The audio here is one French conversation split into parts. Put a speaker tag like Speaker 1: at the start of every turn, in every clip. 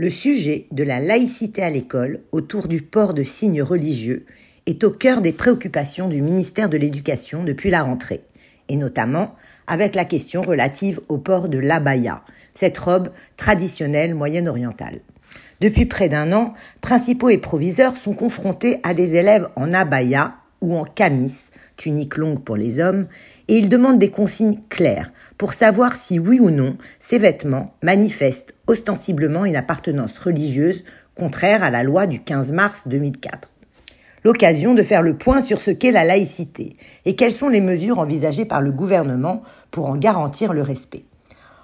Speaker 1: Le sujet de la laïcité à l'école autour du port de signes religieux est au cœur des préoccupations du ministère de l'Éducation depuis la rentrée, et notamment avec la question relative au port de l'abaya, cette robe traditionnelle moyenne-orientale. Depuis près d'un an, principaux et proviseurs sont confrontés à des élèves en abaya ou en camis, tunique longue pour les hommes, et ils demandent des consignes claires pour savoir si oui ou non ces vêtements manifestent ostensiblement une appartenance religieuse contraire à la loi du 15 mars 2004. L'occasion de faire le point sur ce qu'est la laïcité et quelles sont les mesures envisagées par le gouvernement pour en garantir le respect.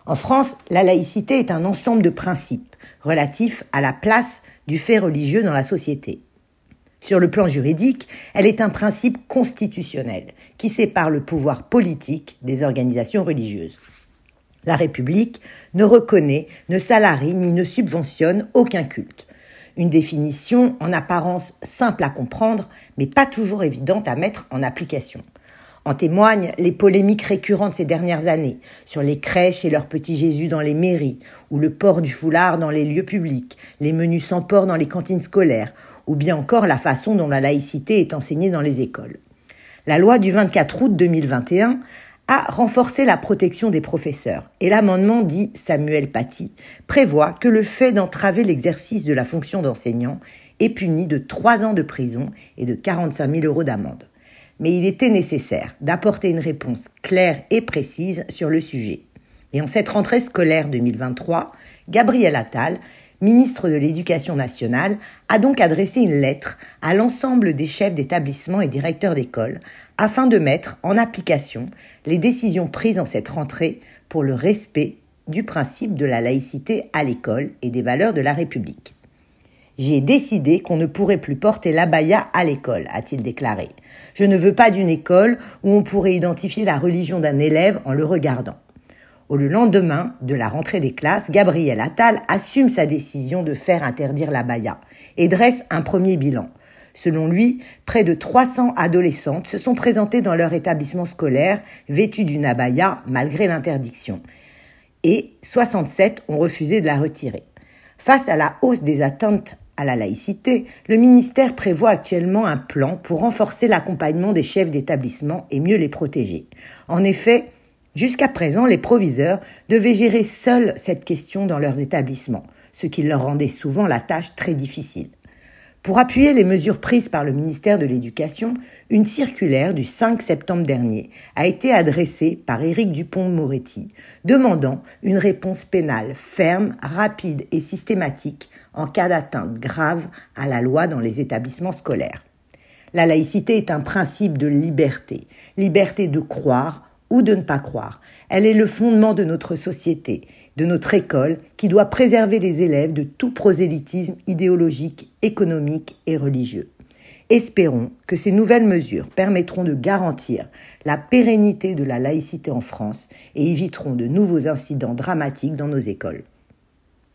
Speaker 1: En France, la laïcité est un ensemble de principes relatifs à la place du fait religieux dans la société. Sur le plan juridique, elle est un principe constitutionnel qui sépare le pouvoir politique des organisations religieuses. La République ne reconnaît, ne salarie ni ne subventionne aucun culte. Une définition en apparence simple à comprendre, mais pas toujours évidente à mettre en application. En témoignent les polémiques récurrentes ces dernières années sur les crèches et leurs petits Jésus dans les mairies, ou le port du foulard dans les lieux publics, les menus sans port dans les cantines scolaires, ou bien encore la façon dont la laïcité est enseignée dans les écoles. La loi du 24 août 2021 a renforcé la protection des professeurs et l'amendement dit Samuel Paty prévoit que le fait d'entraver l'exercice de la fonction d'enseignant est puni de trois ans de prison et de 45 000 euros d'amende. Mais il était nécessaire d'apporter une réponse claire et précise sur le sujet. Et en cette rentrée scolaire 2023, Gabriel Attal ministre de l'Éducation nationale, a donc adressé une lettre à l'ensemble des chefs d'établissement et directeurs d'école afin de mettre en application les décisions prises en cette rentrée pour le respect du principe de la laïcité à l'école et des valeurs de la République. J'ai décidé qu'on ne pourrait plus porter l'abaya à l'école, a-t-il déclaré. Je ne veux pas d'une école où on pourrait identifier la religion d'un élève en le regardant. Au lendemain de la rentrée des classes, Gabriel Attal assume sa décision de faire interdire la baya et dresse un premier bilan. Selon lui, près de 300 adolescentes se sont présentées dans leur établissement scolaire vêtues d'une abaya malgré l'interdiction. Et 67 ont refusé de la retirer. Face à la hausse des atteintes à la laïcité, le ministère prévoit actuellement un plan pour renforcer l'accompagnement des chefs d'établissement et mieux les protéger. En effet, Jusqu'à présent, les proviseurs devaient gérer seuls cette question dans leurs établissements, ce qui leur rendait souvent la tâche très difficile. Pour appuyer les mesures prises par le ministère de l'Éducation, une circulaire du 5 septembre dernier a été adressée par Éric Dupont-Moretti, demandant une réponse pénale ferme, rapide et systématique en cas d'atteinte grave à la loi dans les établissements scolaires. La laïcité est un principe de liberté, liberté de croire, ou de ne pas croire. Elle est le fondement de notre société, de notre école, qui doit préserver les élèves de tout prosélytisme idéologique, économique et religieux. Espérons que ces nouvelles mesures permettront de garantir la pérennité de la laïcité en France et éviteront de nouveaux incidents dramatiques dans nos écoles.